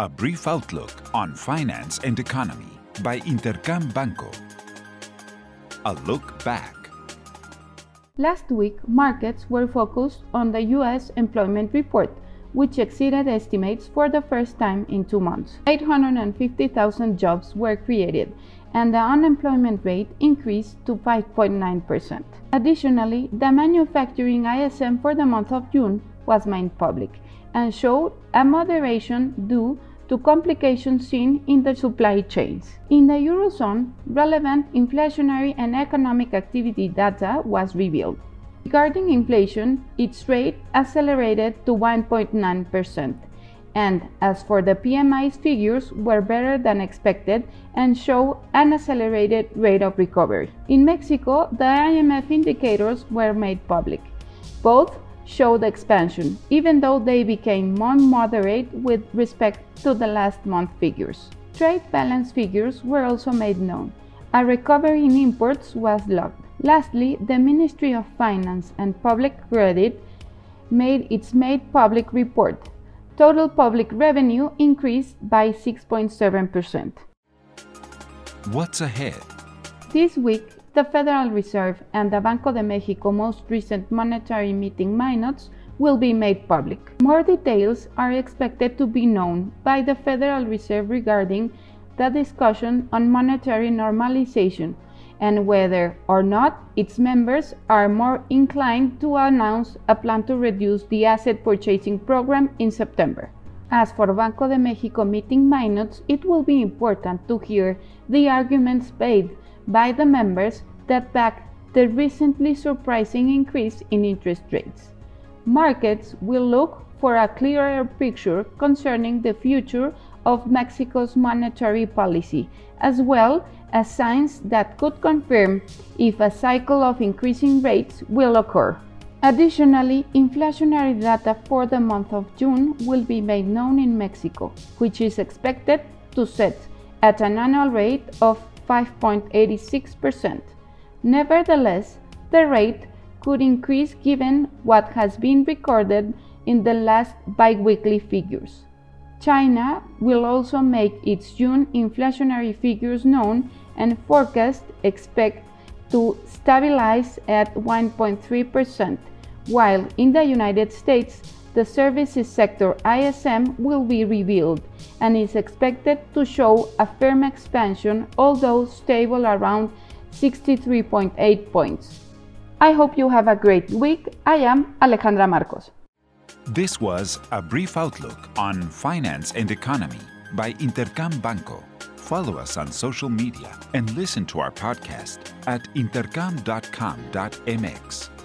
A brief outlook on finance and economy by Intercam Banco. A look back. Last week, markets were focused on the U.S. employment report, which exceeded estimates for the first time in two months. 850,000 jobs were created, and the unemployment rate increased to 5.9%. Additionally, the manufacturing ISM for the month of June was made public and showed a moderation due to complications seen in the supply chains. In the Eurozone, relevant inflationary and economic activity data was revealed. Regarding inflation, its rate accelerated to 1.9%. And as for the PMI's figures were better than expected and show an accelerated rate of recovery. In Mexico, the IMEF indicators were made public. Both showed expansion, even though they became more moderate with respect to the last month figures. Trade balance figures were also made known. A recovery in imports was logged. Lastly, the Ministry of Finance and Public Credit made its made public report. Total public revenue increased by 6.7%. What's ahead? This week, the Federal Reserve and the Banco de Mexico most recent monetary meeting minutes will be made public. More details are expected to be known by the Federal Reserve regarding the discussion on monetary normalization and whether or not its members are more inclined to announce a plan to reduce the asset purchasing program in September. As for Banco de Mexico meeting minutes, it will be important to hear the arguments made by the members that back the recently surprising increase in interest rates. Markets will look for a clearer picture concerning the future of Mexico's monetary policy, as well as signs that could confirm if a cycle of increasing rates will occur. Additionally, inflationary data for the month of June will be made known in Mexico, which is expected to set at an annual rate of 5.86%. Nevertheless, the rate could increase given what has been recorded in the last biweekly figures. China will also make its June inflationary figures known and forecast expect to stabilize at 1.3%, while in the United States the services sector ISM will be revealed and is expected to show a firm expansion, although stable around 63.8 points. I hope you have a great week. I am Alejandra Marcos. This was a brief outlook on finance and economy by Intercam Banco. Follow us on social media and listen to our podcast at intercam.com.mx.